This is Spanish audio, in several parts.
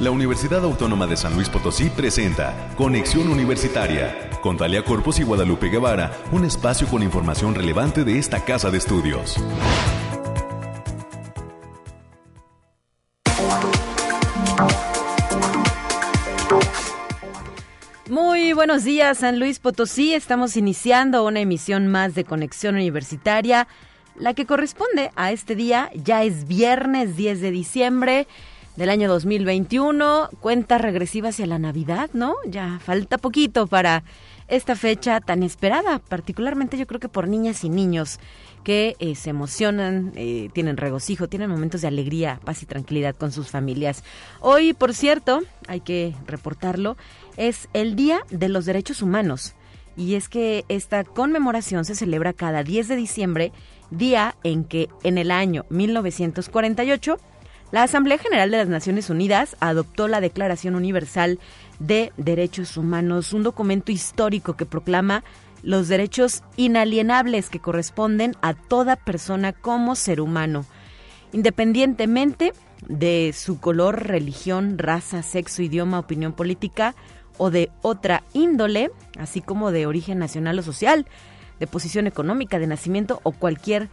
La Universidad Autónoma de San Luis Potosí presenta Conexión Universitaria con Talia Corpus y Guadalupe Guevara, un espacio con información relevante de esta casa de estudios. Muy buenos días, San Luis Potosí. Estamos iniciando una emisión más de Conexión Universitaria, la que corresponde a este día. Ya es viernes 10 de diciembre del año 2021. Cuenta regresiva hacia la Navidad, ¿no? Ya falta poquito para esta fecha tan esperada, particularmente yo creo que por niñas y niños que eh, se emocionan, eh, tienen regocijo, tienen momentos de alegría, paz y tranquilidad con sus familias. Hoy, por cierto, hay que reportarlo, es el Día de los Derechos Humanos. Y es que esta conmemoración se celebra cada 10 de diciembre, día en que en el año 1948 la Asamblea General de las Naciones Unidas adoptó la Declaración Universal de Derechos Humanos, un documento histórico que proclama los derechos inalienables que corresponden a toda persona como ser humano, independientemente de su color, religión, raza, sexo, idioma, opinión política o de otra índole, así como de origen nacional o social, de posición económica, de nacimiento o cualquier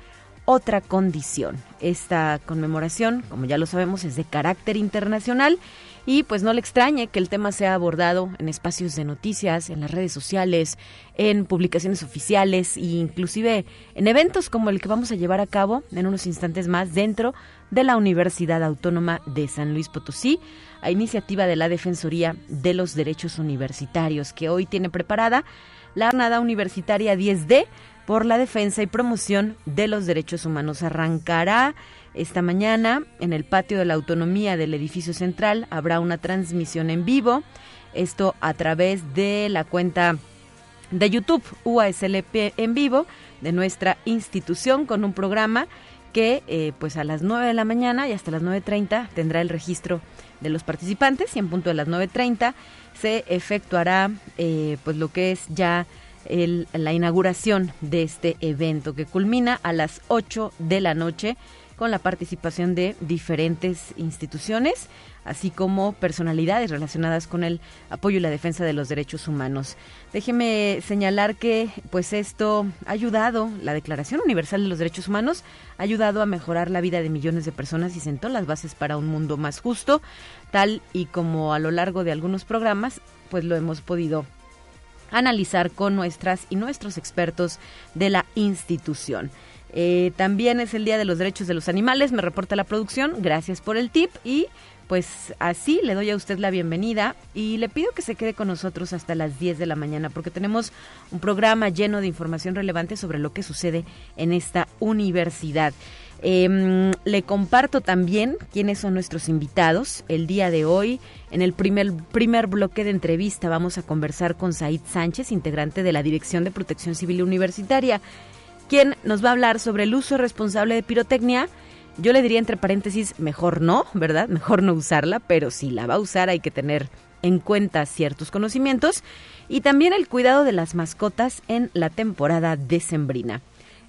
otra condición. Esta conmemoración, como ya lo sabemos, es de carácter internacional y pues no le extrañe que el tema sea abordado en espacios de noticias, en las redes sociales, en publicaciones oficiales e inclusive en eventos como el que vamos a llevar a cabo en unos instantes más dentro de la Universidad Autónoma de San Luis Potosí, a iniciativa de la Defensoría de los Derechos Universitarios, que hoy tiene preparada la jornada universitaria 10D por la defensa y promoción de los derechos humanos. Arrancará esta mañana en el patio de la autonomía del edificio central. Habrá una transmisión en vivo, esto a través de la cuenta de YouTube UASLP en vivo de nuestra institución con un programa que eh, pues a las 9 de la mañana y hasta las 9.30 tendrá el registro de los participantes y en punto de las 9.30 se efectuará eh, pues lo que es ya la inauguración de este evento que culmina a las 8 de la noche con la participación de diferentes instituciones, así como personalidades relacionadas con el apoyo y la defensa de los derechos humanos. Déjeme señalar que pues esto ha ayudado, la Declaración Universal de los Derechos Humanos ha ayudado a mejorar la vida de millones de personas y sentó las bases para un mundo más justo, tal y como a lo largo de algunos programas pues lo hemos podido analizar con nuestras y nuestros expertos de la institución. Eh, también es el Día de los Derechos de los Animales, me reporta la producción, gracias por el tip y pues así le doy a usted la bienvenida y le pido que se quede con nosotros hasta las 10 de la mañana porque tenemos un programa lleno de información relevante sobre lo que sucede en esta universidad. Em, le comparto también quiénes son nuestros invitados. El día de hoy, en el primer, primer bloque de entrevista, vamos a conversar con Said Sánchez, integrante de la Dirección de Protección Civil Universitaria, quien nos va a hablar sobre el uso responsable de pirotecnia. Yo le diría entre paréntesis, mejor no, ¿verdad? Mejor no usarla, pero si la va a usar hay que tener en cuenta ciertos conocimientos y también el cuidado de las mascotas en la temporada decembrina.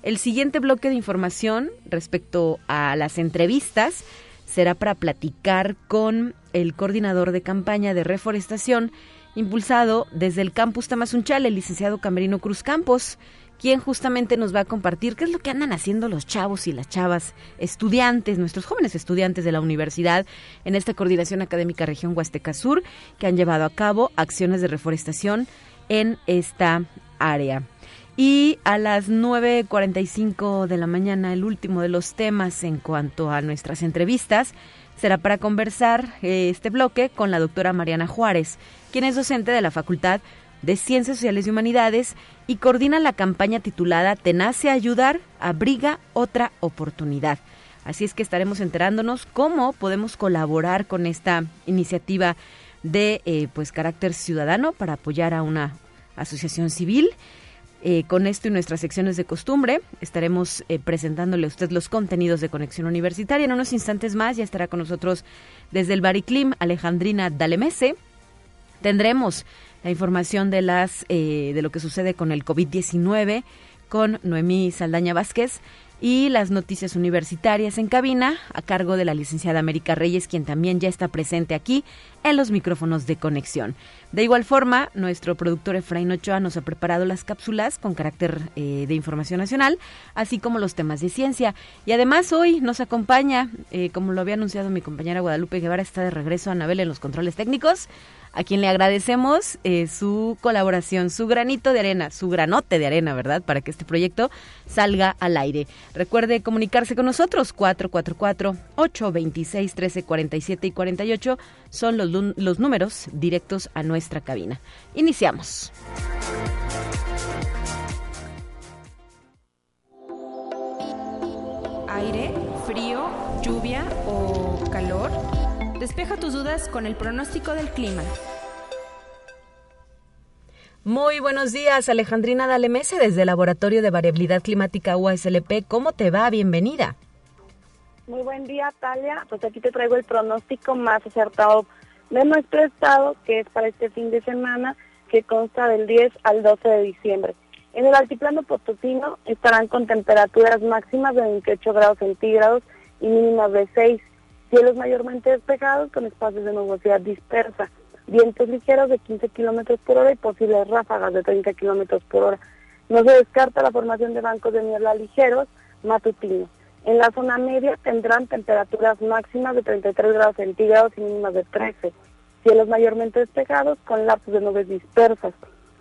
El siguiente bloque de información respecto a las entrevistas será para platicar con el coordinador de campaña de reforestación impulsado desde el campus Tamazunchal, el licenciado Camerino Cruz Campos, quien justamente nos va a compartir qué es lo que andan haciendo los chavos y las chavas, estudiantes, nuestros jóvenes estudiantes de la universidad en esta coordinación académica región Huasteca Sur, que han llevado a cabo acciones de reforestación en esta área. Y a las 9.45 de la mañana, el último de los temas en cuanto a nuestras entrevistas será para conversar eh, este bloque con la doctora Mariana Juárez, quien es docente de la Facultad de Ciencias Sociales y Humanidades y coordina la campaña titulada Tenace Ayudar, abriga otra oportunidad. Así es que estaremos enterándonos cómo podemos colaborar con esta iniciativa de eh, pues carácter ciudadano para apoyar a una asociación civil eh, con esto y nuestras secciones de costumbre estaremos eh, presentándole a usted los contenidos de Conexión Universitaria. En unos instantes más ya estará con nosotros desde el Bariclim Alejandrina Dalemese. Tendremos la información de, las, eh, de lo que sucede con el COVID-19 con Noemí Saldaña Vázquez y las noticias universitarias en cabina a cargo de la licenciada América Reyes, quien también ya está presente aquí en los micrófonos de conexión. De igual forma, nuestro productor Efraín Ochoa nos ha preparado las cápsulas con carácter eh, de información nacional, así como los temas de ciencia. Y además hoy nos acompaña, eh, como lo había anunciado mi compañera Guadalupe Guevara, está de regreso a Anabel en los controles técnicos a quien le agradecemos eh, su colaboración, su granito de arena, su granote de arena, ¿verdad? Para que este proyecto salga al aire. Recuerde comunicarse con nosotros, 444-826-1347 y 48 son los, los números directos a nuestra cabina. Iniciamos. Aire, frío, lluvia o. Despeja tus dudas con el pronóstico del clima. Muy buenos días, Alejandrina Dalemese, desde el Laboratorio de Variabilidad Climática USLP. ¿Cómo te va? Bienvenida. Muy buen día, Talia. Pues aquí te traigo el pronóstico más acertado de nuestro estado, que es para este fin de semana, que consta del 10 al 12 de diciembre. En el altiplano potosino estarán con temperaturas máximas de 28 grados centígrados y mínimas de 6 Cielos mayormente despejados con espacios de nubosidad dispersa. Vientos ligeros de 15 kilómetros por hora y posibles ráfagas de 30 kilómetros por hora. No se descarta la formación de bancos de niebla ligeros matutinos. En la zona media tendrán temperaturas máximas de 33 grados centígrados y mínimas de 13. Cielos mayormente despejados con lapsos de nubes dispersas.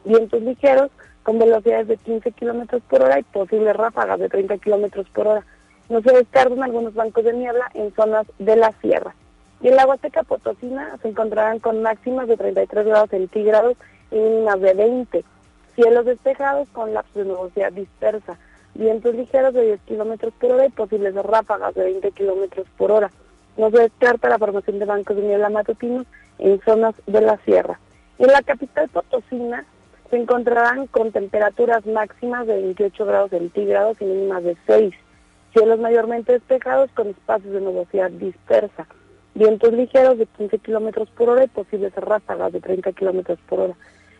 Vientos ligeros con velocidades de 15 kilómetros por hora y posibles ráfagas de 30 kilómetros por hora. No se descartan algunos bancos de niebla en zonas de la sierra. Y en la Huasteca Potosina se encontrarán con máximas de 33 grados centígrados y mínimas de 20. Cielos despejados con lapsos de nubosidad dispersa. Vientos ligeros de 10 kilómetros por hora y posibles ráfagas de 20 kilómetros por hora. No se descarta la formación de bancos de niebla matutinos en zonas de la sierra. En la capital Potosina se encontrarán con temperaturas máximas de 28 grados centígrados y mínimas de 6 Cielos mayormente despejados con espacios de nubosidad dispersa. Vientos ligeros de 15 kilómetros por hora y posibles ráfagas de 30 kilómetros por hora.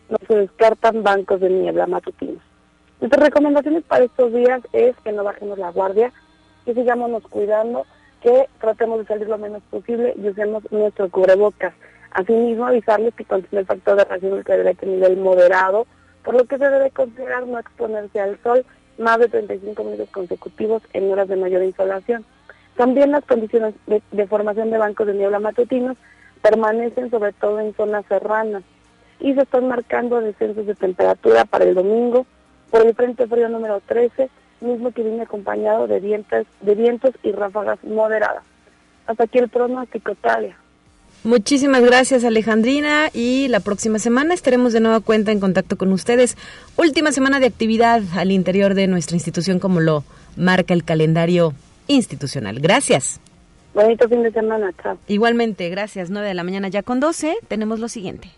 No se descartan bancos de niebla matutinos. Nuestras recomendaciones para estos días es que no bajemos la guardia, que sigámonos cuidando, que tratemos de salir lo menos posible y usemos nuestro cubrebocas. Asimismo, avisarles que contiene el factor de radiación ultravioleta a nivel moderado, por lo que se debe considerar no exponerse al sol más de 35 minutos consecutivos en horas de mayor insolación. También las condiciones de, formación de bancos de niebla matutinos permanecen sobre todo en zonas serranas y se están marcando descensos de temperatura para el domingo por el Frente Frío número 13, mismo que viene acompañado de vientos, de vientos y ráfagas moderadas. Hasta aquí el pronóstico, Talia. Muchísimas gracias Alejandrina y la próxima semana estaremos de nueva cuenta en contacto con ustedes. Última semana de actividad al interior de nuestra institución como lo marca el calendario institucional. Gracias. Bonito fin de semana, chao. Igualmente, gracias. 9 de la mañana ya con 12 tenemos lo siguiente.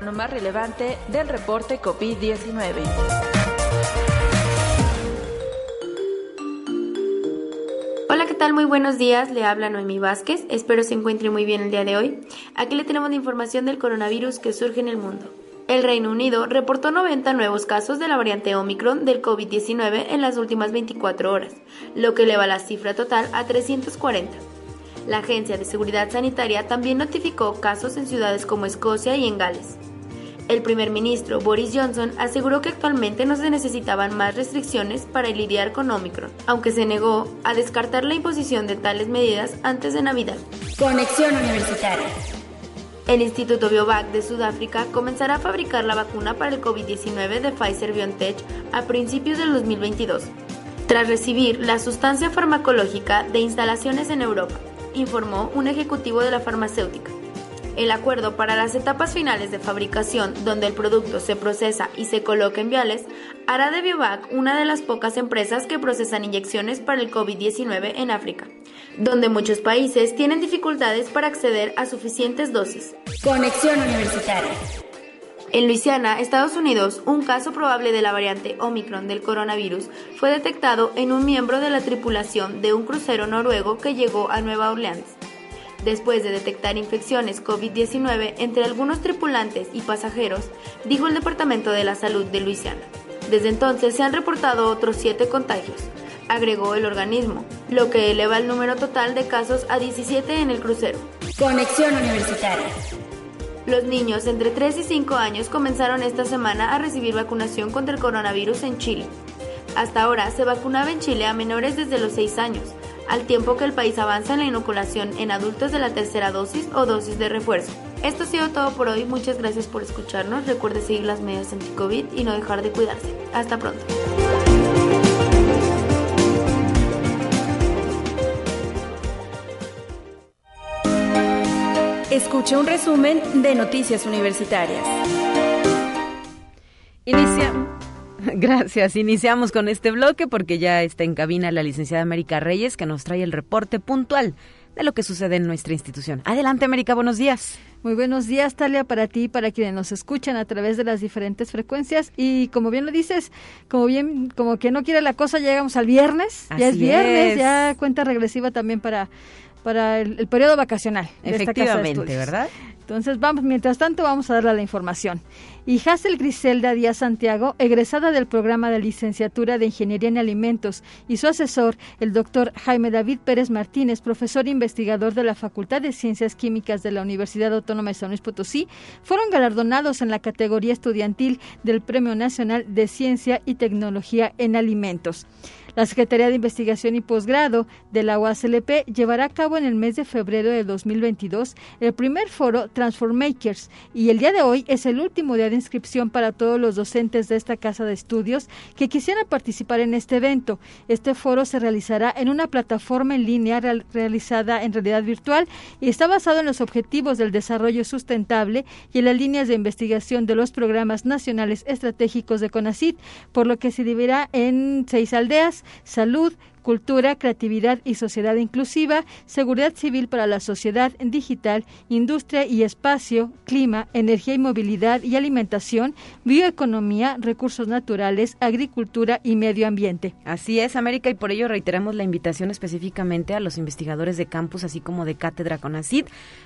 Lo más relevante del reporte COVID-19. Tal? Muy buenos días. Le habla Noemi Vázquez. Espero se encuentre muy bien el día de hoy. Aquí le tenemos la información del coronavirus que surge en el mundo. El Reino Unido reportó 90 nuevos casos de la variante Omicron del COVID-19 en las últimas 24 horas, lo que eleva la cifra total a 340. La Agencia de Seguridad Sanitaria también notificó casos en ciudades como Escocia y en Gales. El primer ministro Boris Johnson aseguró que actualmente no se necesitaban más restricciones para lidiar con Omicron, aunque se negó a descartar la imposición de tales medidas antes de Navidad. Conexión Universitaria. El Instituto Biovac de Sudáfrica comenzará a fabricar la vacuna para el COVID-19 de Pfizer BioNTech a principios del 2022, tras recibir la sustancia farmacológica de instalaciones en Europa, informó un ejecutivo de la farmacéutica. El acuerdo para las etapas finales de fabricación, donde el producto se procesa y se coloca en viales, hará de Biovac una de las pocas empresas que procesan inyecciones para el COVID-19 en África, donde muchos países tienen dificultades para acceder a suficientes dosis. Conexión Universitaria. En Luisiana, Estados Unidos, un caso probable de la variante Omicron del coronavirus fue detectado en un miembro de la tripulación de un crucero noruego que llegó a Nueva Orleans. Después de detectar infecciones COVID-19 entre algunos tripulantes y pasajeros, dijo el Departamento de la Salud de Luisiana. Desde entonces se han reportado otros siete contagios, agregó el organismo, lo que eleva el número total de casos a 17 en el crucero. Conexión Universitaria. Los niños entre 3 y 5 años comenzaron esta semana a recibir vacunación contra el coronavirus en Chile. Hasta ahora se vacunaba en Chile a menores desde los 6 años, al tiempo que el país avanza en la inoculación en adultos de la tercera dosis o dosis de refuerzo. Esto ha sido todo por hoy, muchas gracias por escucharnos, recuerde seguir las medidas anti-COVID y no dejar de cuidarse. Hasta pronto. Escuche un resumen de Noticias Universitarias. Inicia Gracias. Iniciamos con este bloque porque ya está en cabina la licenciada América Reyes que nos trae el reporte puntual de lo que sucede en nuestra institución. Adelante, América, buenos días. Muy buenos días, Talia, para ti y para quienes nos escuchan a través de las diferentes frecuencias. Y como bien lo dices, como bien, como que no quiere la cosa, llegamos al viernes. ya es viernes, ya cuenta regresiva también para para el, periodo vacacional. Efectivamente, ¿verdad? Entonces, vamos, mientras tanto, vamos a darle la información. Y Hazel Griselda Díaz Santiago, egresada del programa de licenciatura de Ingeniería en Alimentos, y su asesor, el doctor Jaime David Pérez Martínez, profesor investigador de la Facultad de Ciencias Químicas de la Universidad Autónoma de San Luis Potosí, fueron galardonados en la categoría estudiantil del Premio Nacional de Ciencia y Tecnología en Alimentos. La Secretaría de Investigación y Posgrado de la UASLP llevará a cabo en el mes de febrero de 2022 el primer foro Transformakers y el día de hoy es el último día de inscripción para todos los docentes de esta casa de estudios que quisieran participar en este evento. Este foro se realizará en una plataforma en línea realizada en realidad virtual y está basado en los objetivos del desarrollo sustentable y en las líneas de investigación de los programas nacionales estratégicos de CONACIT, por lo que se dividirá en seis aldeas, salud, cultura, creatividad y sociedad inclusiva, seguridad civil para la sociedad digital, industria y espacio, clima, energía y movilidad y alimentación, bioeconomía, recursos naturales, agricultura y medio ambiente. Así es, América, y por ello reiteramos la invitación específicamente a los investigadores de campus, así como de cátedra CONACID,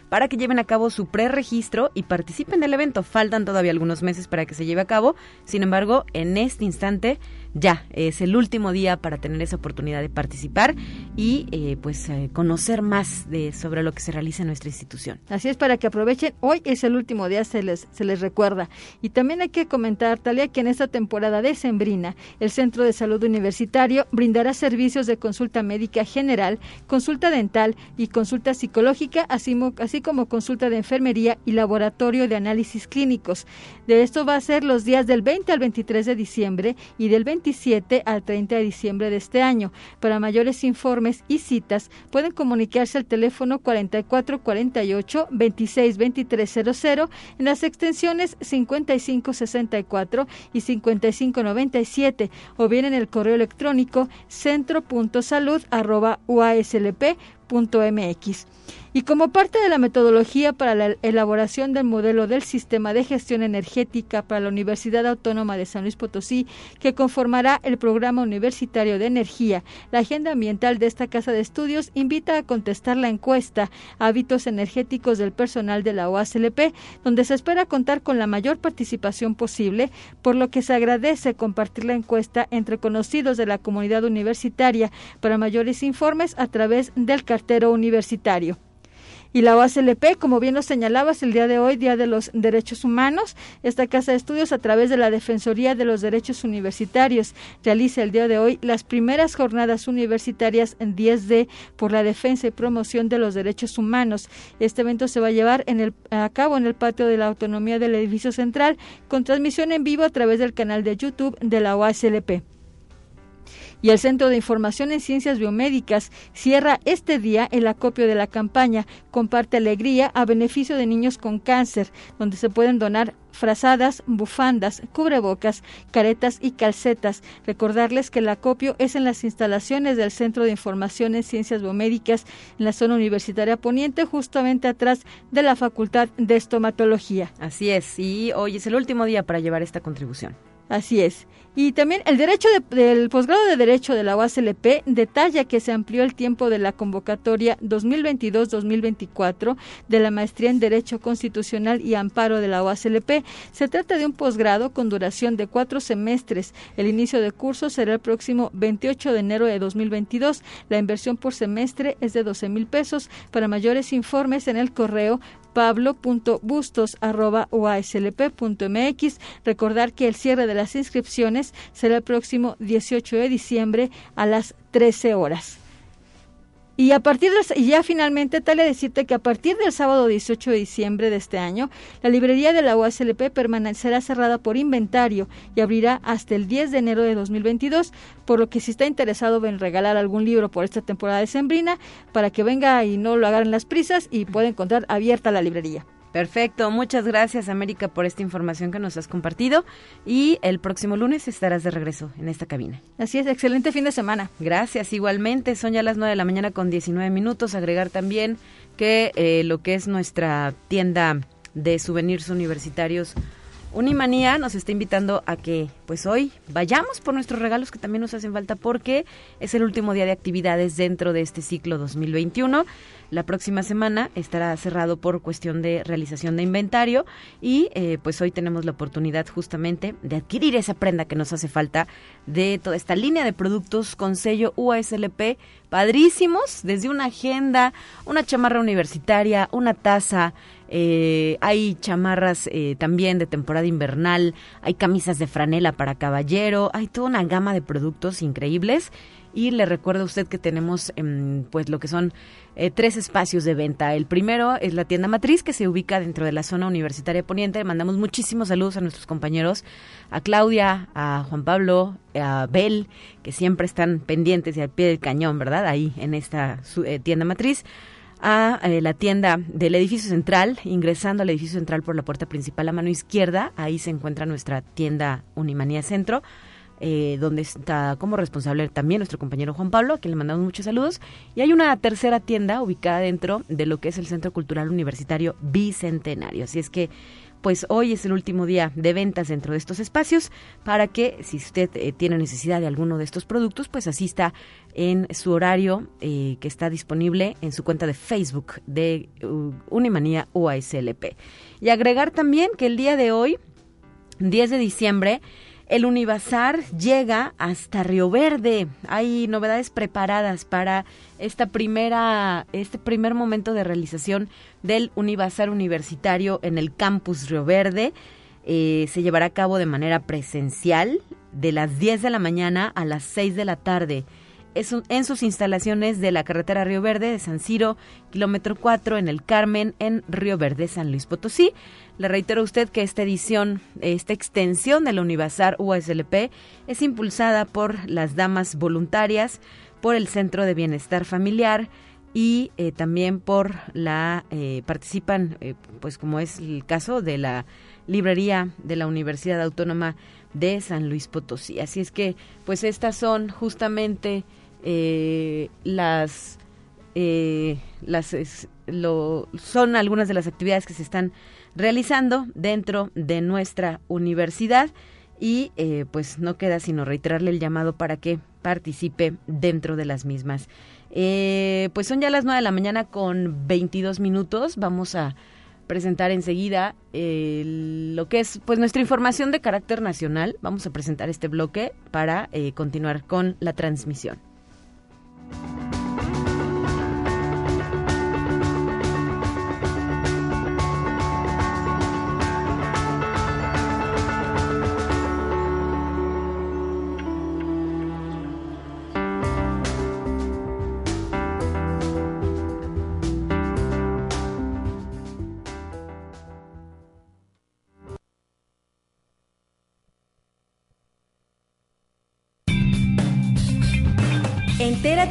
para que lleven a cabo su preregistro y participen del evento. Faltan todavía algunos meses para que se lleve a cabo, sin embargo, en este instante ya es el último día para tener esa oportunidad de participar y eh, pues eh, conocer más sobre lo que se realiza en nuestra institución. Así es para que aprovechen. Hoy es el último día, se les se les recuerda. Y también hay que comentar, Talia, que en esta temporada de Sembrina, el Centro de Salud Universitario brindará servicios de consulta médica general, consulta dental y consulta psicológica, así, así como consulta de enfermería y laboratorio de análisis clínicos. De esto va a ser los días del 20 al 23 de diciembre y del 20 27 al 30 de diciembre de este año. Para mayores informes y citas pueden comunicarse al teléfono 4448 262300 en las extensiones 5564 y 5597 o bien en el correo electrónico centro.salud@uaslp.mx. Y como parte de la metodología para la elaboración del modelo del sistema de gestión energética para la Universidad Autónoma de San Luis Potosí, que conformará el programa universitario de energía, la agenda ambiental de esta casa de estudios invita a contestar la encuesta Hábitos energéticos del personal de la OASLP, donde se espera contar con la mayor participación posible, por lo que se agradece compartir la encuesta entre conocidos de la comunidad universitaria para mayores informes a través del universitario. Y la OASLP, como bien lo señalabas, el día de hoy, Día de los Derechos Humanos, esta Casa de Estudios, a través de la Defensoría de los Derechos Universitarios, realiza el día de hoy las primeras jornadas universitarias en 10D por la defensa y promoción de los derechos humanos. Este evento se va a llevar en el, a cabo en el patio de la autonomía del edificio central, con transmisión en vivo a través del canal de YouTube de la OASLP y el Centro de Información en Ciencias Biomédicas cierra este día el acopio de la campaña Comparte Alegría a beneficio de niños con cáncer, donde se pueden donar frazadas, bufandas, cubrebocas, caretas y calcetas. Recordarles que el acopio es en las instalaciones del Centro de Información en Ciencias Biomédicas en la zona universitaria poniente, justamente atrás de la Facultad de Estomatología. Así es, y hoy es el último día para llevar esta contribución. Así es. Y también el derecho del posgrado de Derecho de la UASLP detalla que se amplió el tiempo de la convocatoria 2022-2024 de la maestría en Derecho Constitucional y Amparo de la UASLP. Se trata de un posgrado con duración de cuatro semestres. El inicio de curso será el próximo 28 de enero de 2022. La inversión por semestre es de 12 mil pesos. Para mayores informes en el correo pablo.bustos.uaslp.mx. Recordar que el cierre de las inscripciones será el próximo 18 de diciembre a las 13 horas. Y a partir de, y ya finalmente, tal decirte que a partir del sábado 18 de diciembre de este año, la librería de la UASLP permanecerá cerrada por inventario y abrirá hasta el 10 de enero de 2022, por lo que si está interesado en regalar algún libro por esta temporada de sembrina, para que venga y no lo agarren las prisas y pueda encontrar abierta la librería. Perfecto, muchas gracias América por esta información que nos has compartido y el próximo lunes estarás de regreso en esta cabina. Así es, excelente fin de semana. Gracias, igualmente, son ya las 9 de la mañana con 19 minutos, agregar también que eh, lo que es nuestra tienda de souvenirs universitarios Unimanía nos está invitando a que pues hoy vayamos por nuestros regalos que también nos hacen falta porque es el último día de actividades dentro de este ciclo 2021. La próxima semana estará cerrado por cuestión de realización de inventario y eh, pues hoy tenemos la oportunidad justamente de adquirir esa prenda que nos hace falta de toda esta línea de productos con sello UASLP padrísimos, desde una agenda, una chamarra universitaria, una taza, eh, hay chamarras eh, también de temporada invernal, hay camisas de franela para caballero, hay toda una gama de productos increíbles y le recuerdo a usted que tenemos em, pues lo que son eh, tres espacios de venta. El primero es la tienda matriz que se ubica dentro de la zona universitaria poniente. mandamos muchísimos saludos a nuestros compañeros, a Claudia, a Juan Pablo, a Bel, que siempre están pendientes y al pie del cañón, ¿verdad? Ahí en esta eh, tienda matriz a eh, la tienda del edificio central, ingresando al edificio central por la puerta principal a mano izquierda, ahí se encuentra nuestra tienda Unimanía Centro eh, donde está como responsable también nuestro compañero Juan Pablo, a quien le mandamos muchos saludos. Y hay una tercera tienda ubicada dentro de lo que es el Centro Cultural Universitario Bicentenario. Así es que pues hoy es el último día de ventas dentro de estos espacios para que si usted eh, tiene necesidad de alguno de estos productos, pues asista en su horario eh, que está disponible en su cuenta de Facebook de uh, Unimanía UASLP. Y agregar también que el día de hoy, 10 de diciembre, el Univazar llega hasta Río Verde. Hay novedades preparadas para esta primera, este primer momento de realización del Univazar universitario en el campus Río Verde. Eh, se llevará a cabo de manera presencial de las 10 de la mañana a las 6 de la tarde es en sus instalaciones de la carretera Río Verde de San Ciro, kilómetro 4 en el Carmen, en Río Verde, San Luis Potosí. Le reitero a usted que esta edición, esta extensión de la Univazar USLP es impulsada por las damas voluntarias, por el Centro de Bienestar Familiar y eh, también por la, eh, participan, eh, pues como es el caso de la librería de la Universidad Autónoma de San Luis Potosí. Así es que, pues estas son justamente eh, las eh, las lo, son algunas de las actividades que se están realizando dentro de nuestra universidad y eh, pues no queda sino reiterarle el llamado para que participe dentro de las mismas. pues son ya las 9 de la mañana con 22 minutos. Vamos a presentar enseguida lo que es pues nuestra información de carácter nacional. Vamos a presentar este bloque para continuar con la transmisión.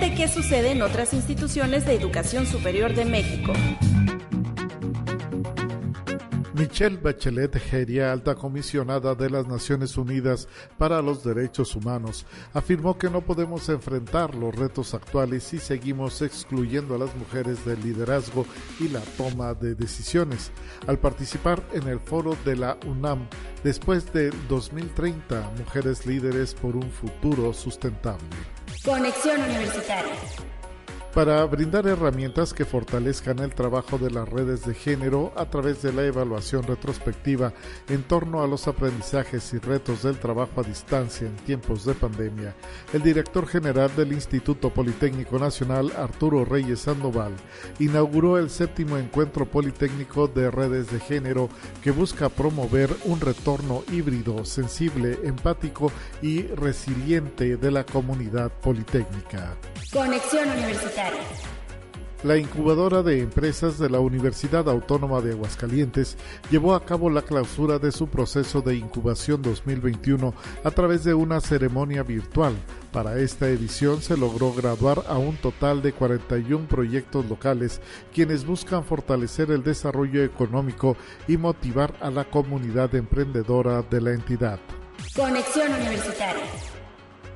Entérate qué sucede en otras instituciones de educación superior de México. Michelle Bachelet Geria, alta comisionada de las Naciones Unidas para los Derechos Humanos, afirmó que no podemos enfrentar los retos actuales si seguimos excluyendo a las mujeres del liderazgo y la toma de decisiones. Al participar en el foro de la UNAM, después de 2030, Mujeres Líderes por un Futuro Sustentable. Conexión Universitaria para brindar herramientas que fortalezcan el trabajo de las redes de género a través de la evaluación retrospectiva en torno a los aprendizajes y retos del trabajo a distancia en tiempos de pandemia. El director general del Instituto Politécnico Nacional, Arturo Reyes Sandoval, inauguró el séptimo encuentro politécnico de redes de género que busca promover un retorno híbrido, sensible, empático y resiliente de la comunidad politécnica. Conexión Universitaria. La incubadora de empresas de la Universidad Autónoma de Aguascalientes llevó a cabo la clausura de su proceso de incubación 2021 a través de una ceremonia virtual. Para esta edición se logró graduar a un total de 41 proyectos locales, quienes buscan fortalecer el desarrollo económico y motivar a la comunidad emprendedora de la entidad. Conexión Universitaria.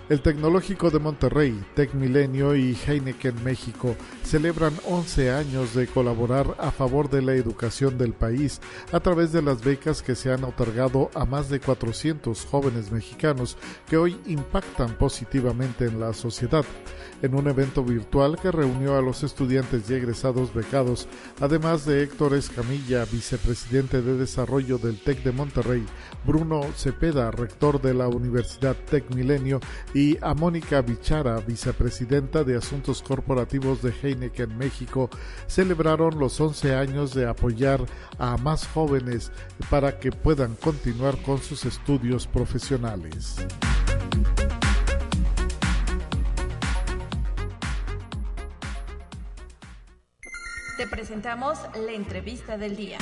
El Tecnológico de Monterrey, TecMilenio y Heineken México celebran 11 años de colaborar a favor de la educación del país a través de las becas que se han otorgado a más de 400 jóvenes mexicanos que hoy impactan positivamente en la sociedad. En un evento virtual que reunió a los estudiantes y egresados becados, además de Héctor Escamilla, vicepresidente de desarrollo del TEC de Monterrey, Bruno Cepeda, rector de la Universidad TEC Milenio, y a Mónica Bichara, vicepresidenta de Asuntos Corporativos de Heineken México, celebraron los 11 años de apoyar a más jóvenes para que puedan continuar con sus estudios profesionales. Te presentamos la entrevista del día.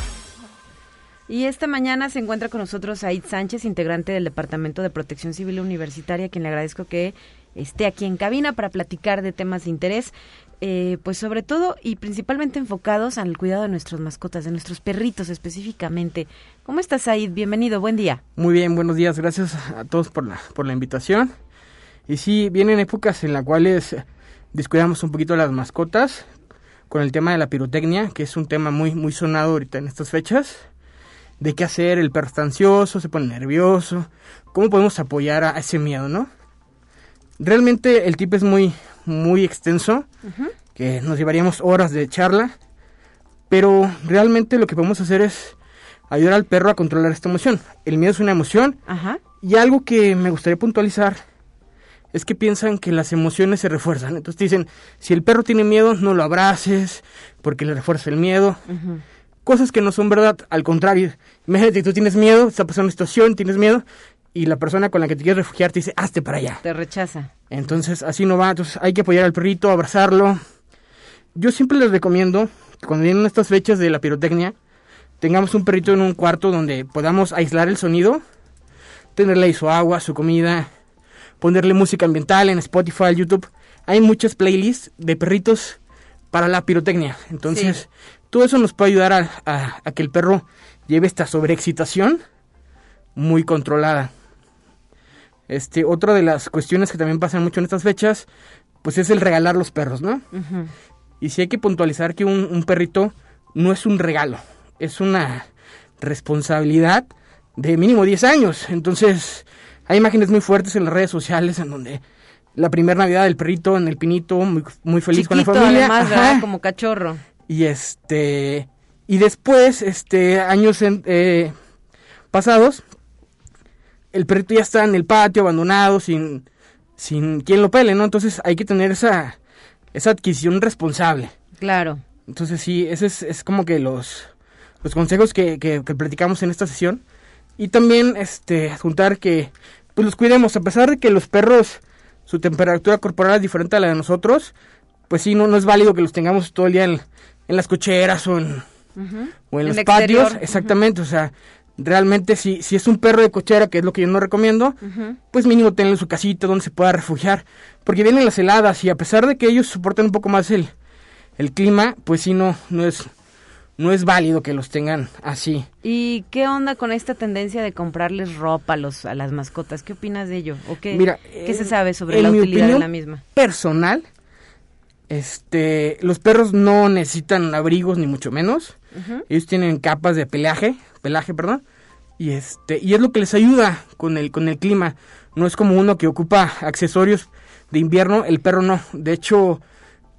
Y esta mañana se encuentra con nosotros Aid Sánchez, integrante del Departamento de Protección Civil Universitaria, quien le agradezco que esté aquí en cabina para platicar de temas de interés, eh, pues sobre todo y principalmente enfocados al cuidado de nuestras mascotas, de nuestros perritos específicamente. ¿Cómo estás, Aid? Bienvenido, buen día. Muy bien, buenos días, gracias a todos por la, por la invitación. Y sí, vienen épocas en las cuales descuidamos un poquito las mascotas, con el tema de la pirotecnia, que es un tema muy, muy sonado ahorita en estas fechas. De qué hacer, el perro está se pone nervioso. ¿Cómo podemos apoyar a ese miedo, no? Realmente el tip es muy, muy extenso, que nos llevaríamos horas de charla, pero realmente lo que podemos hacer es ayudar al perro a controlar esta emoción. El miedo es una emoción y algo que me gustaría puntualizar es que piensan que las emociones se refuerzan. Entonces dicen, si el perro tiene miedo, no lo abraces, porque le refuerza el miedo. Cosas que no son verdad, al contrario. Imagínate que tú tienes miedo, está pasando una situación, tienes miedo, y la persona con la que te quieres refugiar te dice, hazte para allá. Te rechaza. Entonces, así no va. Entonces, hay que apoyar al perrito, abrazarlo. Yo siempre les recomiendo que cuando vienen estas fechas de la pirotecnia, tengamos un perrito en un cuarto donde podamos aislar el sonido, tenerle ahí su agua, su comida, ponerle música ambiental en Spotify, YouTube. Hay muchas playlists de perritos para la pirotecnia. Entonces, todo eso nos puede ayudar a, que el perro lleve esta sobreexcitación muy controlada. Este, otra de las cuestiones que también pasan mucho en estas fechas, pues es el regalar los perros, ¿no? Y sí hay que puntualizar que un, un, perrito no es un regalo, es una responsabilidad de mínimo 10 años. Entonces, hay imágenes muy fuertes en las redes sociales en donde la primera Navidad del perrito en el pinito, muy, muy feliz con la familia. Además, Como cachorro. Y este. Y después, este, años eh, pasados, el perrito ya está en el patio, abandonado, sin, sin quien lo pele, ¿no? Entonces hay que tener esa, esa adquisición responsable. Claro. Entonces sí, ese es, es como que los, los consejos que, que, que platicamos en esta sesión. Y también este juntar que pues los cuidemos, a pesar de que los perros su temperatura corporal es diferente a la de nosotros, pues sí, no, no es válido que los tengamos todo el día en, las cocheras o en, o en, los patios. Exactamente, o sea, realmente si, si es un perro de cochera, que es lo que yo no recomiendo, pues mínimo tenerlo en su casita donde se pueda refugiar. Porque vienen las heladas y a pesar de que ellos soportan un poco más el, el clima, pues sí, no, no es no es válido que los tengan así. ¿Y qué onda con esta tendencia de comprarles ropa a, los, a las mascotas? ¿Qué opinas de ello? ¿O qué, Mira, ¿qué se sabe sobre la utilidad de la misma? Personal, este, los perros no necesitan abrigos ni mucho menos. Ellos tienen capas de pelaje, pelaje, perdón, y este, y es lo que les ayuda con el con el clima. No es como uno que ocupa accesorios de invierno, el perro no. De hecho,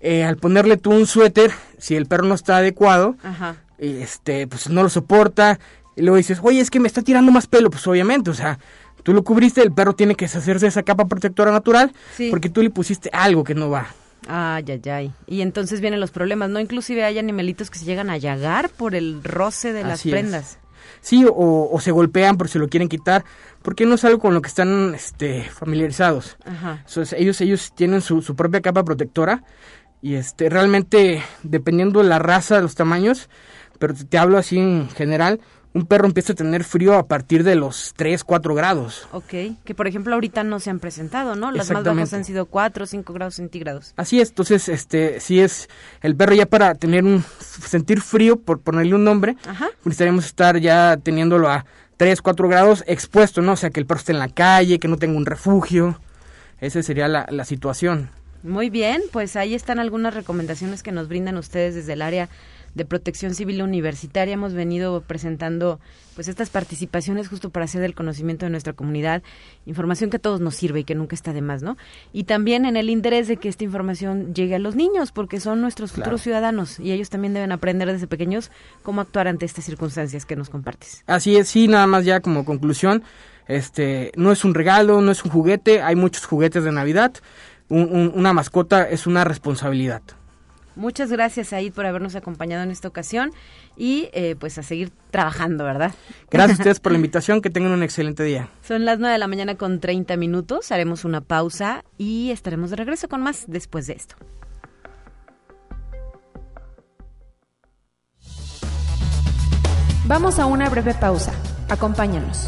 eh, al ponerle tú un suéter, si el perro no está adecuado, Ajá. este, pues no lo soporta. Y luego dices, oye, es que me está tirando más pelo. Pues obviamente, o sea, tú lo cubriste, el perro tiene que deshacerse de esa capa protectora natural Sí. porque tú le pusiste algo que no va. Ay, ay, ay. Y entonces vienen los problemas, ¿no? Inclusive hay animalitos que se llegan a llagar por el roce de las Así es. prendas. Sí, o, o se golpean por si lo quieren quitar, porque no es algo con lo que están este, familiarizados. Ajá. Entonces, ellos, ellos tienen su, su propia capa protectora y este, realmente, dependiendo de la raza, de los tamaños, pero te hablo así en general, un perro empieza a tener frío a partir de los 3, 4 grados. Ok. Que por ejemplo ahorita no se han presentado, ¿no? Las más bajas han sido 4 o 5 grados centígrados. Así es, entonces, este, si es el perro ya para tener un, sentir frío, por ponerle un nombre, Ajá. necesitaríamos estar ya teniéndolo a 3, 4 grados expuesto, ¿no? O sea, que el perro esté en la calle, que no tenga un refugio. Esa sería la, la situación. Muy bien, pues ahí están algunas recomendaciones que nos brindan ustedes desde el área de protección civil universitaria. Hemos venido presentando pues estas participaciones justo para hacer del conocimiento de nuestra comunidad información que a todos nos sirve y que nunca está de más, ¿no? Y también en el interés de que esta información llegue a los niños, porque son nuestros Claro. futuros ciudadanos y ellos también deben aprender desde pequeños cómo actuar ante estas circunstancias que nos compartes. Así es, sí, nada más ya como conclusión, este, no es un regalo, no es un juguete, hay muchos juguetes de Navidad. Un- un- una mascota es una responsabilidad. Muchas gracias, Aid, por habernos acompañado en esta ocasión y eh, pues a seguir trabajando, ¿verdad? Gracias a ustedes por la invitación, que tengan un excelente día. Son las 9 de la mañana con 30 minutos, haremos una pausa y estaremos de regreso con más después de esto. Vamos a una breve pausa. Acompáñanos.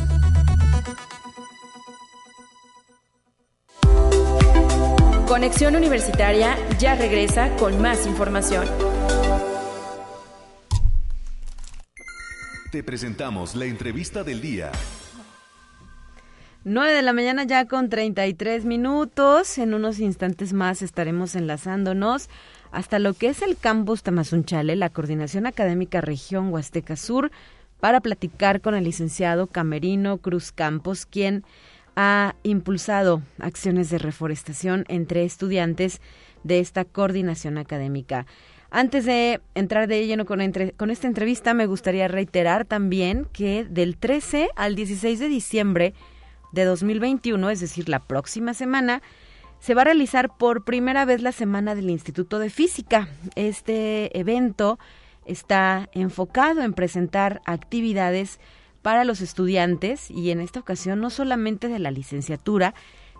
Conexión Universitaria ya regresa con más información. Te presentamos la entrevista del día. 9 de la mañana ya con 33 minutos. En unos instantes más estaremos enlazándonos hasta lo que es el campus Tamazunchale, la Coordinación Académica Región Huasteca Sur, para platicar con el licenciado Camerino Cruz Campos, quien ha impulsado acciones de reforestación entre estudiantes de esta coordinación académica. Antes de entrar de lleno con, entre- con esta entrevista, me gustaría reiterar también que del 13 al 16 de diciembre de 2021, es decir, la próxima semana, se va a realizar por primera vez la Semana del Instituto de Física. Este evento está enfocado en presentar actividades para los estudiantes y en esta ocasión no solamente de la licenciatura,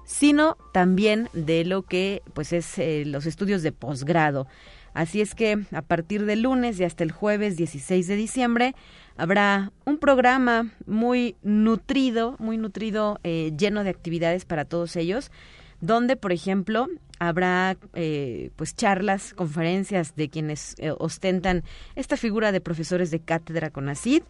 sino también de lo que pues es eh, los estudios de posgrado. Así es que a partir del lunes y hasta el jueves 16 de diciembre habrá un programa muy nutrido, muy nutrido, eh, lleno de actividades para todos ellos, donde, por ejemplo, habrá eh, pues charlas, conferencias de quienes ostentan esta figura de profesores de cátedra con ACID.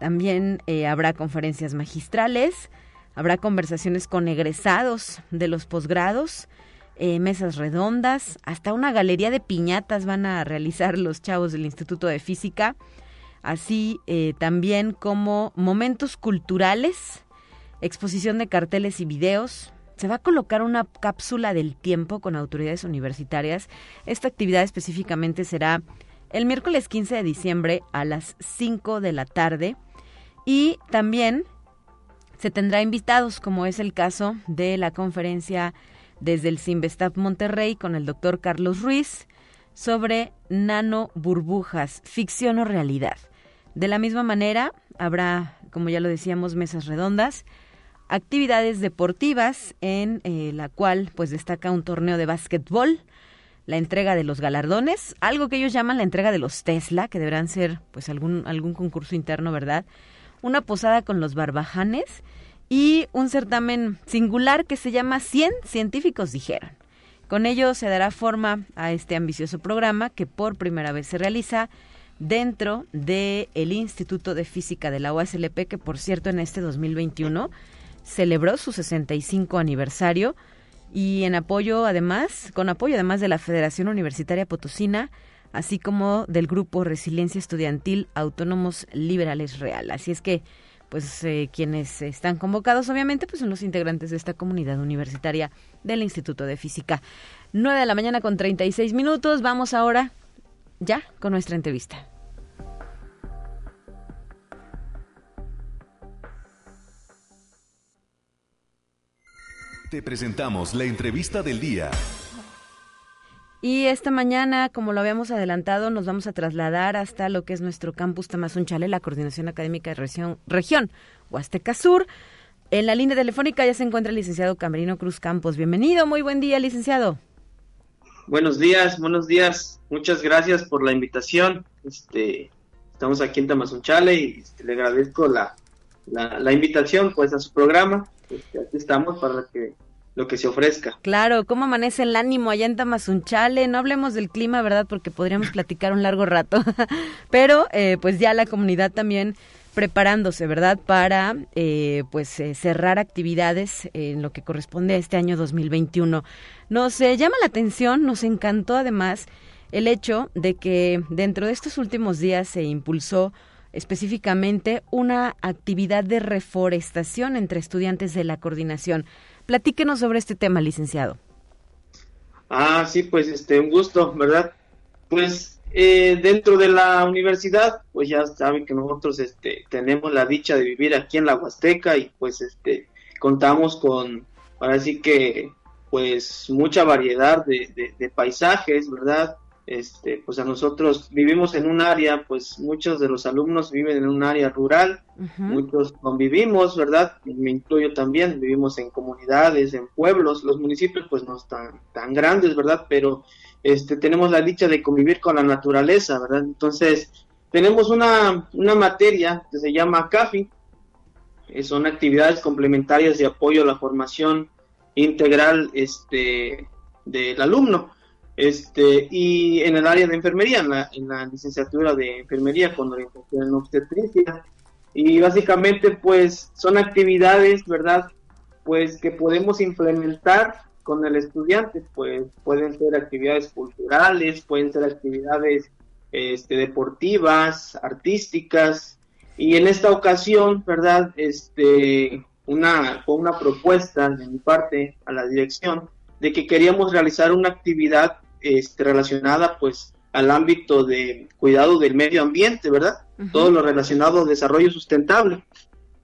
También eh, habrá conferencias magistrales, habrá conversaciones con egresados de los posgrados, eh, mesas redondas, hasta una galería de piñatas van a realizar los chavos del Instituto de Física, así eh, también como momentos culturales, exposición de carteles y videos. Se va a colocar una cápsula del tiempo con autoridades universitarias. Esta actividad específicamente será el miércoles 15 de diciembre a las 5 de la tarde y también se tendrá invitados, como es el caso de la conferencia desde el Simvestab Monterrey con el doctor Carlos Ruiz sobre nano burbujas, ficción o realidad. De la misma manera, habrá, como ya lo decíamos, mesas redondas, actividades deportivas en eh, la cual pues destaca un torneo de básquetbol, la entrega de los galardones, algo que ellos llaman la entrega de los Tesla, que deberán ser pues algún algún concurso interno, ¿verdad? Una posada con los barbajanes y un certamen singular que se llama 100 científicos dijeron. Con ello se dará forma a este ambicioso programa que por primera vez se realiza dentro del el Instituto de Física de la UASLP, que por cierto en este 2021 celebró su 65 aniversario y en apoyo además, con apoyo además de la Federación Universitaria Potosina, así como del grupo Resiliencia Estudiantil Autónomos Liberales Real. Así es que, pues eh, quienes están convocados obviamente pues son los integrantes de esta comunidad universitaria del Instituto de Física. 9 de la mañana con 36 minutos. Vamos ahora ya con nuestra entrevista. Te presentamos la entrevista del día. Y esta mañana, como lo habíamos adelantado, nos vamos a trasladar hasta lo que es nuestro campus Tamazunchale, la Coordinación Académica de Región, región Huasteca Sur. En la línea telefónica ya se encuentra el licenciado Camerino Cruz Campos. Bienvenido, muy buen día, licenciado. Buenos días, buenos días. Muchas gracias por la invitación. Este, estamos aquí en Tamazunchale y este, le agradezco la, invitación pues a su programa. Este, aquí estamos para que lo que se ofrezca. Claro, ¿cómo amanece el ánimo allá en Tamazunchale? No hablemos del clima, ¿verdad? Porque podríamos platicar un largo rato. Pero eh, pues ya la comunidad también preparándose, ¿verdad? Para eh, pues eh, cerrar actividades en lo que corresponde a este año 2021. Nos llama la atención, nos encantó además el hecho de que dentro de estos últimos días se impulsó específicamente una actividad de reforestación entre estudiantes de la coordinación. Platíquenos sobre este tema, licenciado. Ah, sí, pues este, un gusto, ¿verdad? Pues eh, dentro de la universidad, pues ya saben que nosotros este, tenemos la dicha de vivir aquí en la Huasteca y pues este, contamos con, ahora sí que, pues mucha variedad de, de paisajes, ¿verdad? Este, pues a nosotros vivimos en un área, pues muchos de los alumnos viven en un área rural, muchos convivimos, ¿verdad? Me incluyo también, vivimos en comunidades, en pueblos, los municipios pues no están tan grandes, ¿verdad? Pero este, tenemos la dicha de convivir con la naturaleza, ¿verdad? Entonces, tenemos una, una materia que se llama CAFI, que son actividades complementarias de apoyo a la formación integral este, del alumno. Este, y en el área de enfermería, en la, en la licenciatura de enfermería con orientación en obstetricia. Y básicamente, pues, son actividades, ¿verdad? Pues que podemos implementar con el estudiante, pues pueden ser actividades culturales, pueden ser actividades este, deportivas, artísticas, y en esta ocasión, ¿verdad? Este, una, fue una propuesta de mi parte a la dirección de que queríamos realizar una actividad este, relacionada pues al ámbito de cuidado del medio ambiente, ¿verdad? Todo lo relacionado al desarrollo sustentable.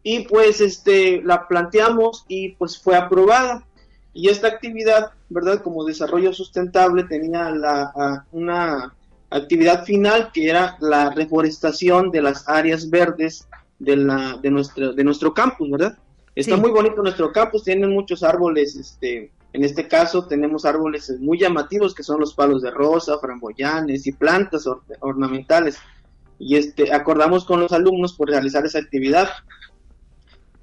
Y pues este la planteamos y pues fue aprobada. Y esta actividad, ¿verdad? Como desarrollo sustentable tenía la, una actividad final que era la reforestación de las áreas verdes de, la, de, nuestro, de nuestro campus, ¿verdad? Está muy bonito nuestro campus, tienen muchos árboles este, en este caso tenemos árboles muy llamativos que son los palos de rosa, framboyanes y plantas ornamentales. Y este, acordamos con los alumnos por realizar esa actividad.